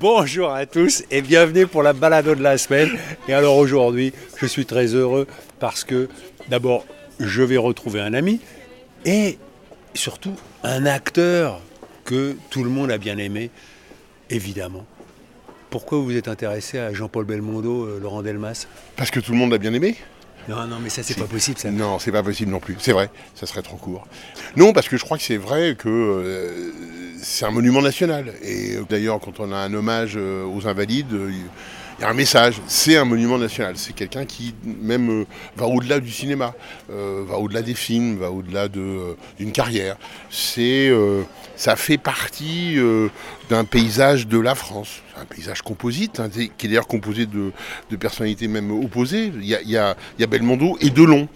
Bonjour à tous et bienvenue pour la balado de la semaine. Et alors aujourd'hui, je suis très heureux parce que d'abord, je vais retrouver un ami et surtout un acteur que tout le monde a bien aimé, évidemment. Pourquoi vous êtes intéressé à Jean-Paul Belmondo, euh, Laurent Delmas? Parce que tout le monde l'a bien aimé Non, non, mais ça c'est pas possible ça. Non, c'est pas possible non plus. C'est vrai, ça serait trop court. Non, parce que je crois que c'est vrai que euh, c'est un monument national. Et euh, d'ailleurs, quand on a un hommage euh, aux invalides, il y a un message. C'est un monument national. C'est quelqu'un qui même euh, va au-delà du cinéma, euh, va au-delà des films, va au-delà de, euh, d'une carrière. C'est, ça fait partie d'un paysage de la France. Un paysage composite, hein, qui est d'ailleurs composé de, personnalités même opposées. Il y a, Belmondo et Delon.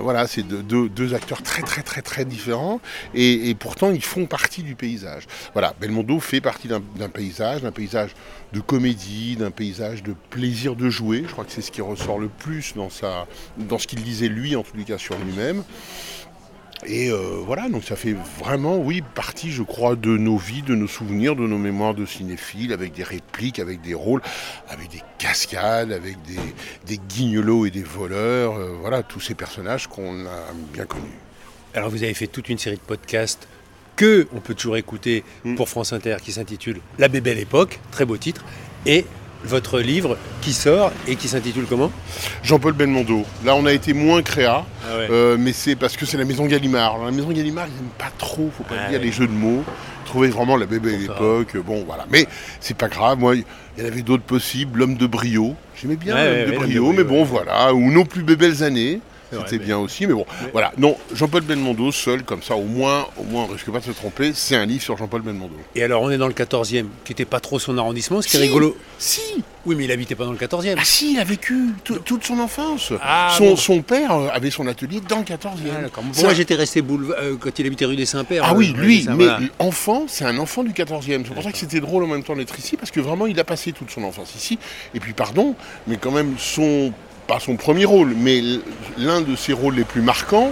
Voilà, c'est deux, acteurs très très très très différents et, pourtant ils font partie du paysage. Voilà, Belmondo fait partie d'un paysage, d'un paysage de comédie, d'un paysage de plaisir de jouer. Je crois que c'est ce qui ressort le plus dans, sa, dans ce qu'il disait lui, en les cas sur lui-même. Et euh, voilà, donc ça fait vraiment, oui, partie, je crois, de nos vies, de nos souvenirs, de nos mémoires de cinéphiles, avec des répliques, avec des rôles, avec des cascades, avec des, des guignolos et des voleurs. euh, voilà, tous ces personnages qu'on a bien connus. Alors vous avez fait toute une série de podcasts que on peut toujours écouter Mm. pour France Inter qui s'intitule La Bébelle Époque, très beau titre, et votre livre qui sort et qui s'intitule comment? Jean-Paul Belmondo. Là, on a été moins créa, Ah ouais. euh, mais c'est parce que c'est la maison Gallimard. Alors, la maison Gallimard, ils n'aiment pas trop, faut pas Ah dire, ouais. les jeux de mots. Trouver vraiment la bébé à l'époque, bon voilà. Mais c'est pas grave, moi, il y en avait d'autres possibles. L'homme de brio, j'aimais bien l'homme ouais, de brio, mais bon, voilà. Ou Nos plus belles années, C'était mais- bien aussi, mais bon, Mais- voilà. Non, Jean-Paul Belmondo, seul, comme ça, au moins, au moins, on risque pas de se tromper, c'est un livre sur Jean-Paul Belmondo. Et alors on est dans le 14e, qui n'était pas trop son arrondissement, ce qui est rigolo. Si Oui, mais il habitait pas dans le 14e. Ah si, il a vécu tout- toute son enfance. Ah, son, bon. son père euh, avait son atelier dans le 14e. Ah, Moi un- j'étais resté boulevard euh, quand il habitait rue des Saints-Pères. Ah euh, oui, ouais, lui, mais voilà. enfant, c'est un enfant du 14e. C'est pour ça que c'était drôle en même temps d'être ici, parce que vraiment, il a passé toute son enfance ici. Et puis, pardon, mais quand même, son, pas son premier rôle, mais l'un de ses rôles les plus marquants,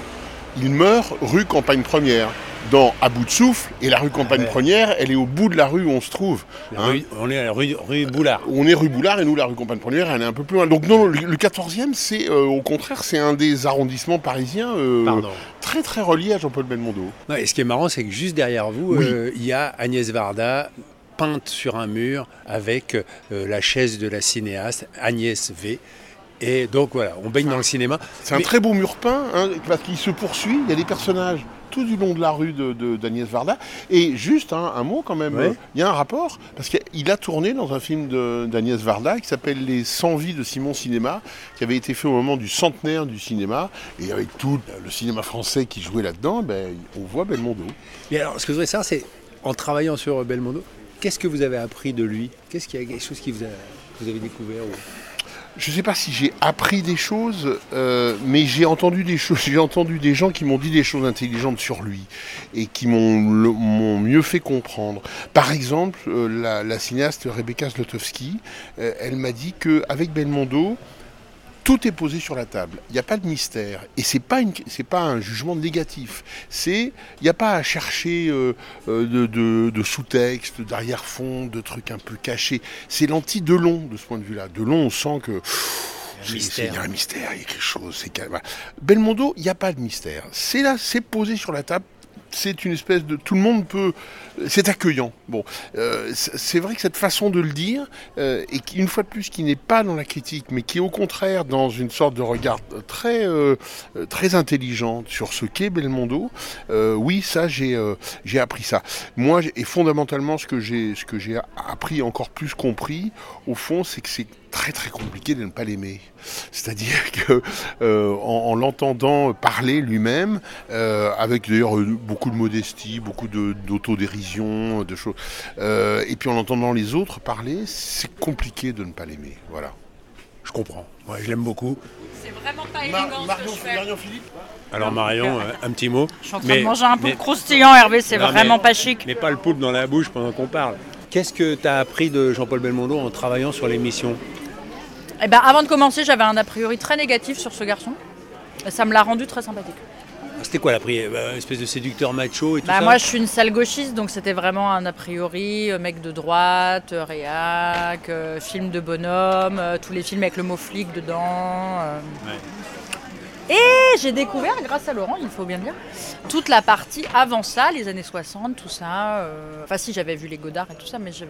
il meurt rue Campagne Première, dans À bout de souffle. Et la rue Campagne ouais. Première, elle est au bout de la rue où on se trouve. Hein. rue- on est à la rue, rue Boulard. On est rue Boulard et nous, la rue Campagne Première, elle est un peu plus loin. Donc non, le, le 14e, c'est euh, au contraire, c'est un des arrondissements parisiens euh, très très relié à Jean-Paul Belmondo. Non, et ce qui est marrant, c'est que juste derrière vous, Oui. euh, il y a Agnès Varda peinte sur un mur avec euh, la chaise de la cinéaste Agnès V. Et donc voilà, on baigne dans le cinéma. C'est un Mais- très beau mur peint, hein, parce qu'il se poursuit, il y a des personnages tout du long de la rue de, de- d'Agnès Varda. Et juste hein, un mot quand même, Ouais. euh, il y a un rapport, parce qu'il a tourné dans un film d'Agnès Varda qui s'appelle Les 100 vies de Simon Cinéma, qui avait été fait au moment du centenaire du cinéma. Et avec tout le cinéma français qui jouait là-dedans, ben, on voit Belmondo. Mais alors, ce que je voudrais savoir, c'est en travaillant sur Belmondo, qu'est-ce que vous avez appris de lui? Qu'est-ce qu'il y a quelque chose qui vous a, que vous avez découvert ou- Je ne sais pas si j'ai appris des choses, euh, mais j'ai entendu des choses. J'ai entendu des gens qui m'ont dit des choses intelligentes sur lui et qui m'ont mieux fait comprendre. Par exemple, euh, la, cinéaste Rebecca Zlotowski, euh, elle m'a dit que avec Belmondo, tout est posé sur la table. Il n'y a pas de mystère. Et c'est pas une, c'est pas un jugement négatif. C'est, il n'y a pas à chercher euh, euh, de, de- de sous-texte, d'arrière-fond, de trucs un peu cachés. C'est l'anti-Delon de ce point de vue-là. Delon, on sent que il y a un mystère, il y a quelque chose. Calme. Belmondo, il n'y a pas de mystère. C'est là, c'est posé sur la table. C'est une espèce de, tout le monde peut, c'est accueillant. Bon, euh, c'est vrai que cette façon de le dire, euh, et une fois de plus, qui n'est pas dans la critique, mais qui est au contraire dans une sorte de regard très, euh, très intelligente sur ce qu'est Belmondo. euh, oui, ça, j'ai, j'ai appris ça. Moi, et fondamentalement, ce que j'ai, ce que j'ai appris, encore plus compris, au fond, c'est que c'est très très compliqué de ne pas l'aimer. C'est-à-dire que euh, en, en l'entendant parler lui-même, euh, avec d'ailleurs euh, beaucoup de modestie, beaucoup d'autodérision, de choses, euh, et puis en entendant les autres parler, c'est compliqué de ne pas l'aimer. Voilà. Je comprends. Moi, je l'aime beaucoup. C'est vraiment pas élégant ce que je fais. Philippe Alors Marion, un petit mot. Je suis en train Mais- de manger un peu mais- de croustillant, Hervé, c'est vraiment mais- pas chic. Mais pas le poulpe dans la bouche pendant qu'on parle. Qu'est-ce que tu as appris de Jean-Paul Belmondo en travaillant sur l'émission? Eh ben, avant de commencer, j'avais un a priori très négatif sur ce garçon. Ça me l'a rendu très sympathique. C'était quoi la prière bah, Une espèce de séducteur macho et tout Bah ça moi je suis une sale gauchiste donc c'était vraiment un a priori euh, mec de droite, euh, réac, euh, film de bonhomme, euh, tous les films avec le mot flic dedans. euh. Ouais. Et j'ai découvert grâce à Laurent, il faut bien dire, toute la partie avant ça, les années 60, tout ça. euh, Enfin si j'avais vu les Godard et tout ça mais je-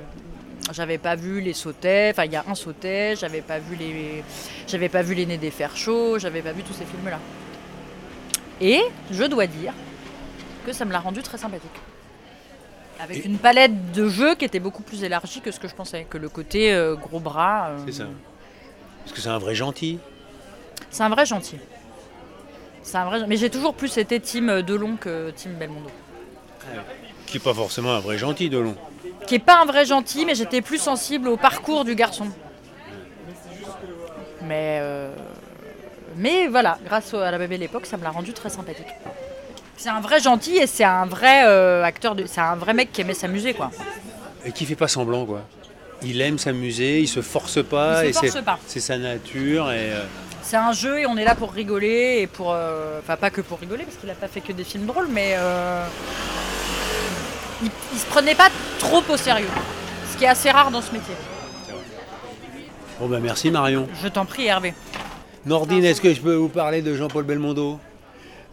j'avais pas vu les sautets, enfin il y a un sautet, j'avais pas vu les j'avais pas vu les nez des fers chauds, j'avais pas vu tous ces films là. Et je dois dire que ça me l'a rendu très sympathique. Avec Et- une palette de jeux qui était beaucoup plus élargie que ce que je pensais, que le côté euh, gros bras. euh, C'est ça. Parce que c'est un vrai gentil. C'est un vrai gentil. C'est un vrai. Mais j'ai toujours plus été team Delon que team Belmondo. Qui n'est pas forcément un vrai gentil, Delon. Qui est pas un vrai gentil, mais j'étais plus sensible au parcours du garçon. Mais euh, mais voilà, grâce à la bébé l'époque, ça me l'a rendu très sympathique. C'est un vrai gentil et c'est un vrai euh, acteur de. C'est un vrai mec qui aimait s'amuser quoi. Et qui fait pas semblant, quoi. Il aime s'amuser, il se force pas. Il se force pas. C'est sa nature. Et, euh, C'est un jeu et on est là pour rigoler et pour. euh, Enfin, pas que pour rigoler, parce qu'il a pas fait que des films drôles, mais. euh, il, il se prenait pas trop au sérieux. Ce qui est assez rare dans ce métier. Bon, ben merci, Marion. Je t'en prie, Hervé. Nordine, est-ce que je peux vous parler de Jean-Paul Belmondo?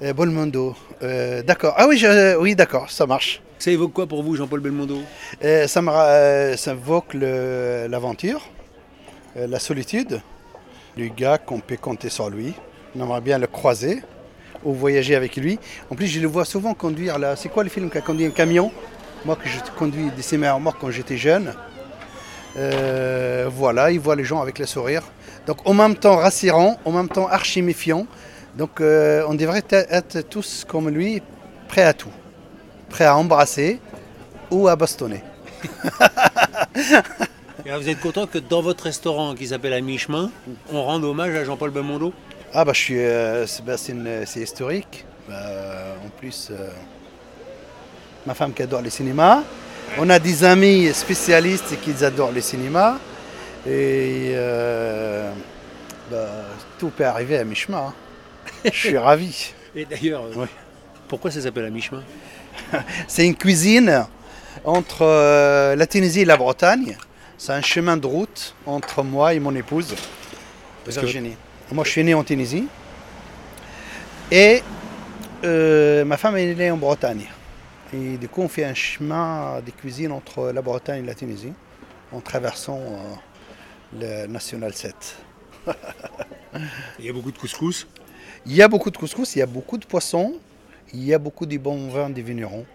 Euh, Bolmondo. Euh, d'accord. Ah oui, je- oui, d'accord, ça marche. Ça évoque quoi pour vous, Jean-Paul Belmondo? Euh, ça, me ra- euh, ça évoque le- l'aventure, euh, la solitude, du gars qu'on peut compter sur lui. On aimerait bien le croiser ou voyager avec lui. En plus, je le vois souvent conduire là. C'est quoi le film qui a conduit un camion? Moi, que je conduis des semi-remorques quand j'étais jeune. Euh, voilà, il voit les gens avec le sourire. Donc, en même temps rassurant, en même temps archi méfiant. Donc, euh, on devrait être- tous comme lui, prêts à tout. Prêts à embrasser ou à bastonner. Et alors, Vous êtes content que dans votre restaurant qui s'appelle À Mi-Chemin, on rende hommage à Jean-Paul Belmondo? Ah bah je suis, euh, c'est bah, c'est historique. Bah, en plus, euh, ma femme qui adore le cinéma. On a des amis spécialistes qui adorent le cinéma. Et euh, bah, tout peut arriver à mi-chemin. hein. Je suis ravi. Et d'ailleurs, euh, pourquoi ça s'appelle À Mi-Chemin? C'est une cuisine entre euh, la Tunisie et la Bretagne. C'est un chemin de route entre moi et mon épouse, Parce que-. Moi, je suis né en Tunisie. Et euh, ma femme est née en Bretagne. Et du coup, on fait un chemin de cuisine entre la Bretagne et la Tunisie, en traversant euh, le National 7. Il y a beaucoup de couscous. Il y a beaucoup de couscous, il y a beaucoup de poissons, il y a beaucoup de bons vins des vignerons.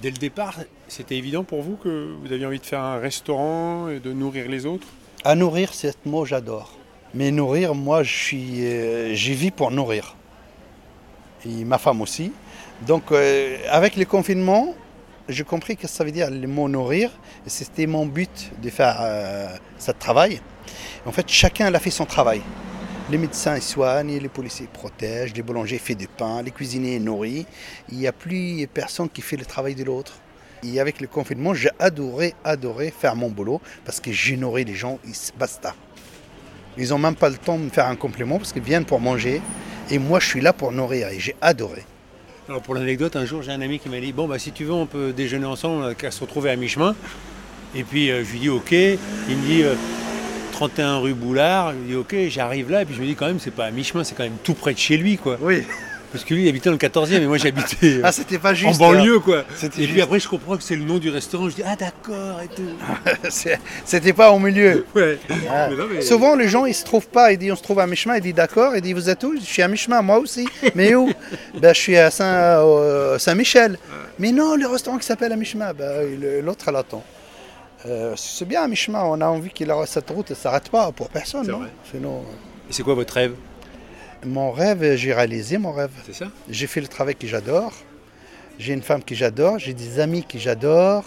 Dès le départ, c'était évident pour vous que vous aviez envie de faire un restaurant et de nourrir les autres? À nourrir, ce mot, j'adore. Mais nourrir, moi, euh, j'y vis pour nourrir. Et ma femme aussi. Donc, euh, avec le confinement, j'ai compris que ça veut dire le mot nourrir. C'était mon but de faire euh, ce travail. En fait, chacun a fait son travail. Les médecins soignent, les policiers protègent, les boulangers font du pain, les cuisiniers nourrissent. Il n'y a plus personne qui fait le travail de l'autre. Et avec le confinement, j'ai adoré, adoré faire mon boulot parce que j'ai nourri les gens, basta. Ils n'ont même pas le temps de me faire un compliment parce qu'ils viennent pour manger. Et moi, je suis là pour nourrir et j'ai adoré. Alors pour l'anecdote, un jour j'ai un ami qui m'a dit bon bah si tu veux on peut déjeuner ensemble, on a qu'à se retrouver à mi-chemin. Et puis euh, je lui dis ok, il me dit euh, 31 rue Boulard, je lui dis ok, j'arrive là et puis je me dis quand même c'est pas à mi-chemin, c'est quand même tout près de chez lui quoi. Oui. Parce que lui il habitait dans le 14e et moi j'habitais euh, Ah, c'était pas en banlieue quoi. C'était Et puis après je comprends que c'est le nom du restaurant, je dis ah d'accord et tout. euh, C'était pas au milieu. Ouais. Ah. Mais non, mais- Souvent, les gens, ils se trouvent pas. Ils disent, on se trouve à mi-chemin. Ils disent, d'accord. Ils disent, vous êtes où? Je suis à mi-chemin, moi aussi. Mais où? Ben, Je suis à Saint, euh, Saint-Michel. Mais non, le restaurant qui s'appelle à mi-chemin, ben, l'autre, elle attend. Euh, c'est bien à mi-chemin. On a envie que la- cette route ne s'arrête pas pour personne. C'est non? vrai. Sinon, Et c'est quoi votre rêve? euh, mon rêve, j'ai réalisé mon rêve. C'est ça? J'ai fait le travail que j'adore. J'ai une femme que j'adore. J'ai des amis que j'adore.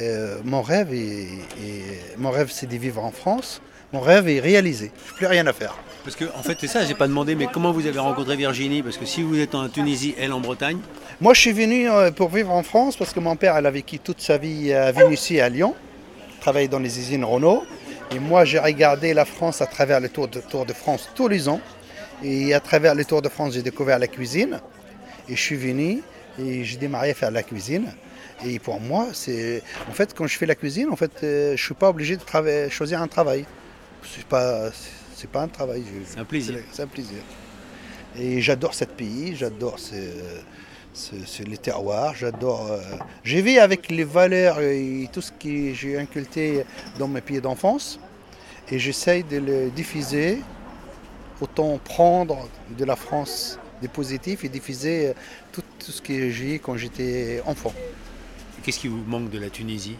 Euh, mon rêve, est, est- mon rêve, c'est de vivre en France. Mon rêve est réalisé. Je n'ai plus rien à faire. Parce que en fait c'est ça, j'ai pas demandé mais comment vous avez rencontré Virginie? Parce que si vous êtes en Tunisie, elle en Bretagne, Moi, je suis venu euh, pour vivre en France parce que mon père, elle a vécu toute sa vie à Vénusier, à Lyon, travaillé dans les usines Renault. Et moi, j'ai regardé la France à travers le Tour de, Tour de France tous les ans. Et à travers le Tour de France, j'ai découvert la cuisine. Et je suis venu et j'ai démarré à faire la cuisine. Et pour moi, c'est. En fait, quand je fais la cuisine, en fait, euh, je suis pas obligé de choisir un travail. C'est pas, c'est pas un travail. C'est un plaisir. C'est un plaisir. Et j'adore ce pays, j'adore ce- ce- ce- les terroirs, j'adore. euh, J'ai vu avec les valeurs et tout ce que j'ai inculqué dans mes pays d'enfance. Et j'essaye de le diffuser, autant prendre de la France des positifs et diffuser euh, tout, tout ce que j'ai eu quand j'étais enfant. Qu'est-ce qui vous manque de la Tunisie?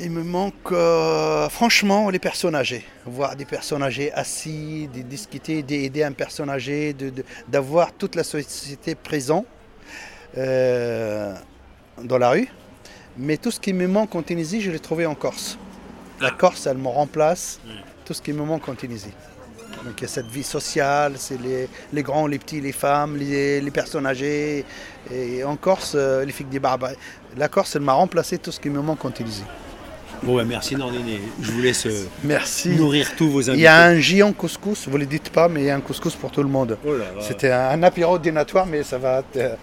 Il me manque euh, franchement les personnes âgées. Voir des personnes âgées assis, de discuter, d'aider un personne âgé, d'avoir toute la société présente euh, dans la rue. Mais tout ce qui me manque en Tunisie, je l'ai trouvé en Corse. La Corse, elle me remplace tout ce qui me manque en Tunisie. Donc il y a cette vie sociale, c'est les, les grands, les petits, les femmes, les, les personnes âgées. Et en Corse, euh, les filles des barbares. La Corse, elle m'a remplacé tout ce qui me manque en Tunisie. Bon, bah, merci Nordine. Je vous laisse euh, Merci. nourrir tous vos Il invités. y a un géant couscous, vous ne le dites pas, mais il y a un couscous pour tout le monde. Oh. C'était un, un apéro dînatoire, mais ça va. euh,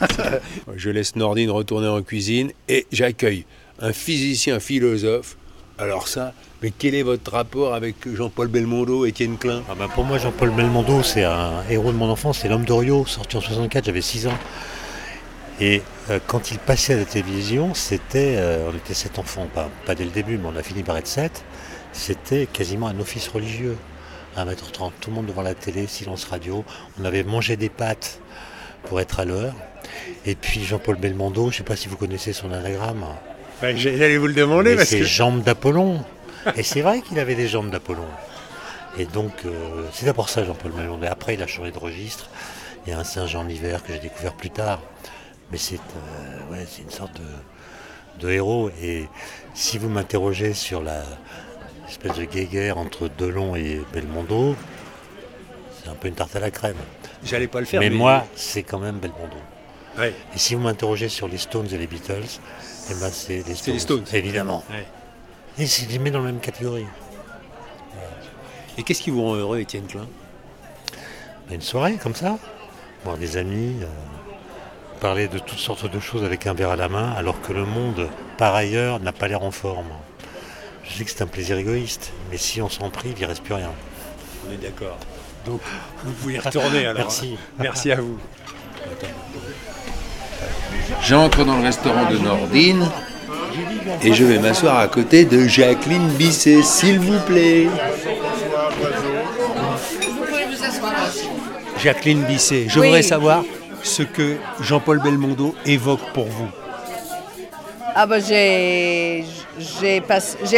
Je laisse Nordine retourner en cuisine et j'accueille un physicien philosophe. Alors ça, mais quel est votre rapport avec Jean-Paul Belmondo, Étienne Klein? Ah bah pour moi, Jean-Paul Belmondo, c'est un héros de mon enfance, c'est l'homme d'Orio, sorti en 64, j'avais 6 ans. Et euh, quand il passait à la télévision, c'était, euh, on était 7 enfants, pas, pas dès le début, mais on a fini par être 7, c'était quasiment un office religieux. À 1m30, tout le monde devant la télé, silence radio, on avait mangé des pâtes pour être à l'heure. Et puis Jean-Paul Belmondo, je ne sais pas si vous connaissez son anagramme. J'allais vous le demander Mais parce que... jambes d'Apollon. Et c'est vrai qu'il avait des jambes d'Apollon. Et donc, euh, c'est d'abord ça, Jean-Paul Belmondo. Et après, il a changé de registre. Il y a un singe en hiver que j'ai découvert plus tard. Mais c'est euh, ouais, une sorte de, de héros. Et si vous m'interrogez sur la espèce de guéguerre entre Delon et Belmondo, c'est un peu une tarte à la crème. J'allais pas le faire. mais moi, c'est quand même Belmondo. Ouais. Et si vous m'interrogez sur les Stones et les Beatles, eh ben c'est les Stones. les Stones. Évidemment. Ouais. Et c'est les met dans la même catégorie. Et qu'est-ce qui vous rend heureux, Étienne Klein? Ben, Une soirée comme ça, voir des amis, euh, parler de toutes sortes de choses avec un verre à la main, alors que le monde, par ailleurs, n'a pas l'air en forme. Je sais que c'est un plaisir égoïste, mais si on s'en prive, il ne reste plus rien. On est d'accord. Donc, vous pouvez y retourner alors. Merci. hein. Merci à vous. J'entre dans le restaurant de Nordine et je vais m'asseoir à côté de Jacqueline Bisset, s'il vous plaît. Jacqueline Bisset, je Oui. voudrais savoir ce que Jean-Paul Belmondo évoque pour vous. Ah bah j'ai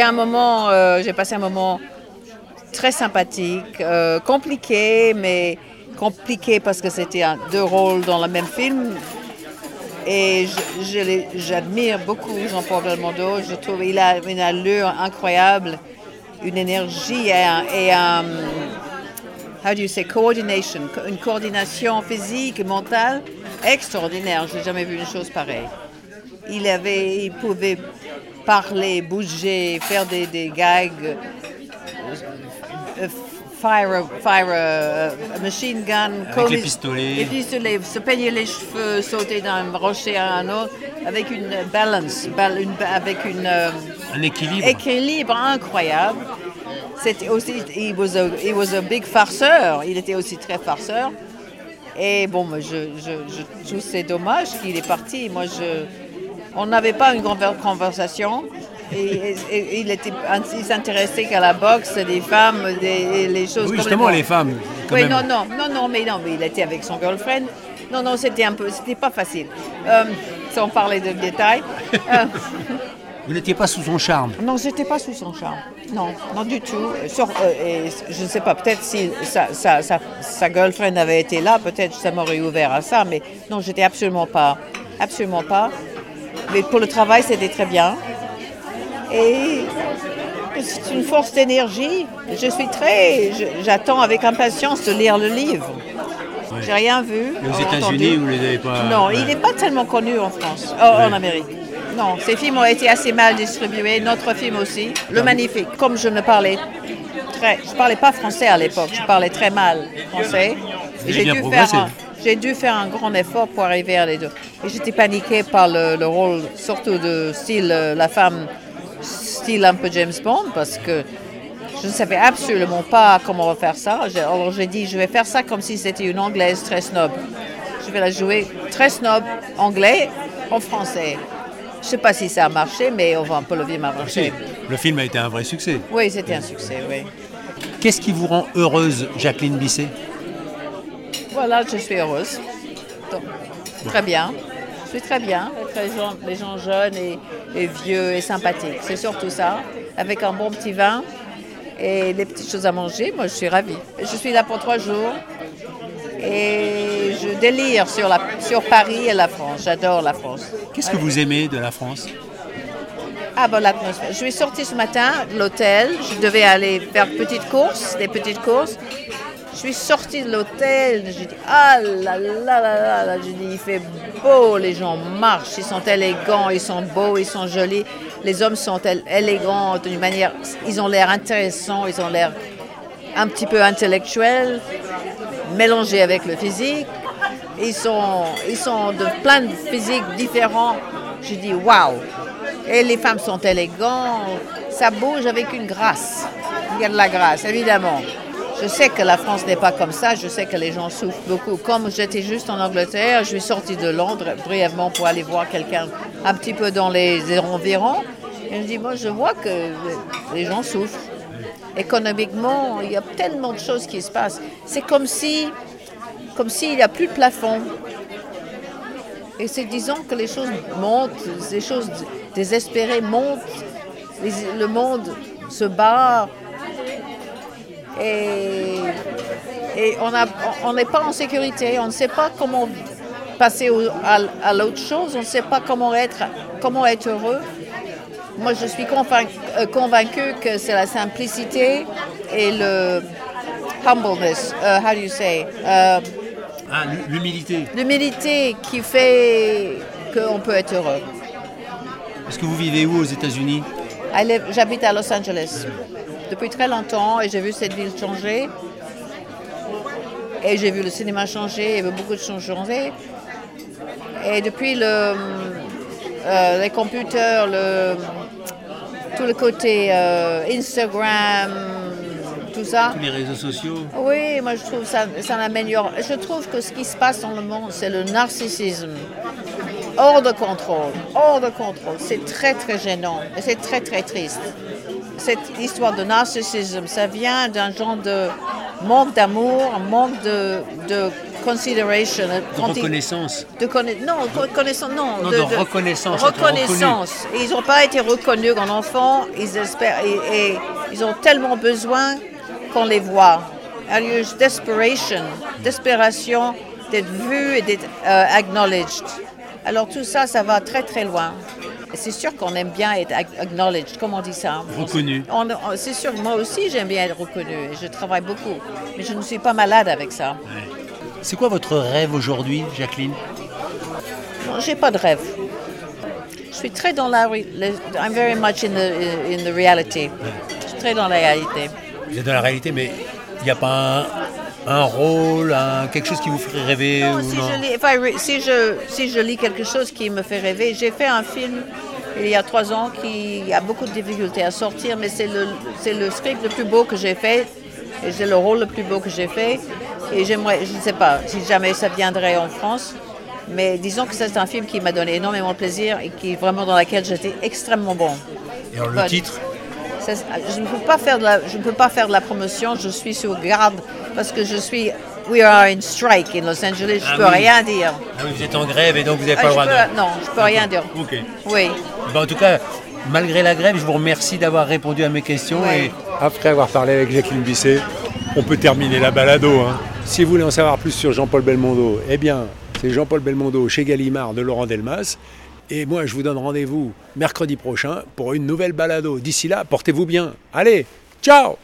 un moment euh, j'ai passé un moment très sympathique, euh, compliqué mais compliqué parce que c'était deux rôles dans le même film. Et je- je j'admire beaucoup Jean-Paul Belmondo. Je trouve qu'il a une allure incroyable, une énergie et un, how do you say coordination, co- une coordination physique et mentale extraordinaire. J'ai jamais vu une chose pareille. Il avait, il pouvait parler, bouger, faire des, des gags, fire, a- fire a, a machine gun, Avec les coller- pistolets. les pistolets, se peigner les cheveux, sauter d'un rocher à un autre, avec une balance, une- avec une euh, Un équilibre. équilibre incroyable. C'était aussi, he was, a, he was a big farceur. Il était aussi très farceur. Et bon, je, je, je trouve c'est dommage qu'il est parti. Moi, je, on n'avait pas une grande conversation. Et, et- et il était, il s'intéressait qu'à la boxe, des femmes, des, les choses. Oui, justement, les les femmes. quand oui, même. non, non, non, non, mais non, mais il était avec son girlfriend. Non, non, c'était un peu, c'était pas facile. Euh, sans parler de détails. Euh, Vous n'étiez pas sous son charme. non, j'étais pas sous son charme. Non, non du tout. Sur- euh, et je ne sais pas, peut-être si sa, sa, sa, sa girlfriend avait été là, peut-être ça m'aurait ouvert à ça, mais non, j'étais absolument pas. Absolument pas. Mais pour le travail, c'était très bien. Et c'est une force d'énergie. Je suis très. J'attends avec impatience de lire le livre. J'ai rien vu. Et aux. États-Unis, vous les avez pas. Non, Ouais. il n'est pas tellement connu en France, oh, en Amérique. Non, ces films ont été assez mal distribués, notre film aussi, Le Magnifique. Comme je ne parlais très, je parlais pas français à l'époque, je parlais très mal français. J'ai dû dû faire un grand effort pour arriver à les deux. Et j'étais paniquée par le, le rôle, surtout de style euh, la femme, style un peu James Bond, parce que je ne savais absolument pas comment faire ça. Alors j'ai dit, je vais faire ça comme si c'était une anglaise très snob. Je vais la jouer très snob anglais en français. Je ne sais pas si ça a marché, mais on va un peu le film a marché. Le film a été un vrai succès. Oui, c'était un succès, oui. Qu'est-ce qui vous rend heureuse, Jacqueline Bisset? Voilà, je suis heureuse. Donc, très bien. Suis très bien avec les gens, les gens jeunes et, et vieux et sympathiques. C'est surtout ça. Avec un bon petit vin et des petites choses à manger, moi je suis ravie. Je suis là pour trois jours et je délire sur, la, sur Paris et la France. J'adore la France. Qu'est-ce que vous aimez de la France? Ah bon, l'atmosphère. Je suis sortie ce matin de l'hôtel. Je devais aller faire petites courses, des petites courses. Suis sortie de l'hôtel. J'ai dit, ah là là là là là. J'ai dit, il fait beau. Les gens marchent. Ils sont élégants. Ils sont beaux. Ils sont jolis. Les hommes sont él- élégants d'une manière. Ils ont l'air intéressants. Ils ont l'air un petit peu intellectuels, mélangés avec le physique. Ils sont, ils sont de plein de physiques différents. Je dis waouh! Et les femmes sont élégantes. Ça bouge avec une grâce. Il y a de la grâce, évidemment. Je sais que la France n'est pas comme ça. Je sais que les gens souffrent beaucoup. Comme j'étais juste en Angleterre, je suis sortie de Londres brièvement pour aller voir quelqu'un un petit peu dans les environs. Et je dis, moi, je vois que les gens souffrent. Économiquement, il y a tellement de choses qui se passent. C'est comme si, comme s'il n'y a plus de plafond. Et c'est disons que les choses montent, les choses désespérées montent, le monde se bat. Et, et on n'est pas en sécurité, on ne sait pas comment passer au- à, à l'autre chose, on ne sait pas comment être, comment être heureux. Moi, je suis euh, convaincue que c'est la simplicité et le humbleness, uh, how do you say, uh, Ah, l'humilité. l'humilité qui fait qu'on peut être heureux. Est-ce que vous vivez où aux États-Unis? J'habite à Los Angeles depuis très longtemps et j'ai vu cette ville changer. Et j'ai vu le cinéma changer, il y avait beaucoup de choses changer. Et depuis le, euh, les computers, le, tout le côté euh, Instagram, tout ça, Tous les réseaux sociaux oui, moi je trouve ça, ça l'améliore. Je trouve que ce qui se passe dans le monde, c'est le narcissisme. Hors de contrôle, hors de contrôle. C'est très très gênant et c'est très très triste. Cette histoire de narcissisme, ça vient d'un genre de manque d'amour, un manque de, de consideration. De reconnaissance. de conna- non, de connaissance, non. Non, de reconnaissance, Reconnaissance. Et ils n'ont pas été reconnus en enfants. Ils espèrent et, et ils ont tellement besoin qu'on les voit. Eu desperation, desperation d'être vu et d'être euh, acknowledged. Alors tout ça, ça va très très loin. C'est sûr qu'on aime bien être acknowledged, comment on dit ça en Reconnu. On- on- C'est sûr, moi aussi j'aime bien être reconnu et je travaille beaucoup. Mais je ne suis pas malade avec ça. C'est quoi votre rêve aujourd'hui, Jacqueline? J'ai pas de rêve. Je suis très dans la... I'm very much in the, in the reality. Je suis très dans la réalité. Vous êtes dans la réalité, mais il n'y a pas un, un rôle, un- quelque chose qui vous ferait rêver Non, ou si, non je lis, si, je, si je lis quelque chose qui me fait rêver, j'ai fait un film il y a trois ans qui a beaucoup de difficultés à sortir, mais c'est le, c'est le script le plus beau que j'ai fait, et c'est le rôle le plus beau que j'ai fait. Et j'aimerais, je ne sais pas si jamais ça viendrait en France, mais disons que c'est un film qui m'a donné énormément de plaisir et qui vraiment dans laquelle j'étais extrêmement bon. Et alors le titre? Je ne peux pas faire de la, je ne peux pas faire de la promotion. Je suis sur garde parce que je suis. We are in strike in Los Angeles. Je Ah peux oui. rien dire. Ah oui, vous êtes en grève et donc vous n'avez Ah, pas le je droit peux- de... Non, je peux rien dire. Ok. Oui. Ben, en tout cas, malgré la grève, je vous remercie d'avoir répondu à mes questions. Et après avoir parlé avec Jacqueline Bisset, on peut terminer la balado. hein. Si vous voulez en savoir plus sur Jean-Paul Belmondo, eh bien, c'est Jean-Paul Belmondo chez Gallimard de Laurent Delmas. Et moi, je vous donne rendez-vous mercredi prochain pour une nouvelle balado. D'ici là, portez-vous bien. Allez, ciao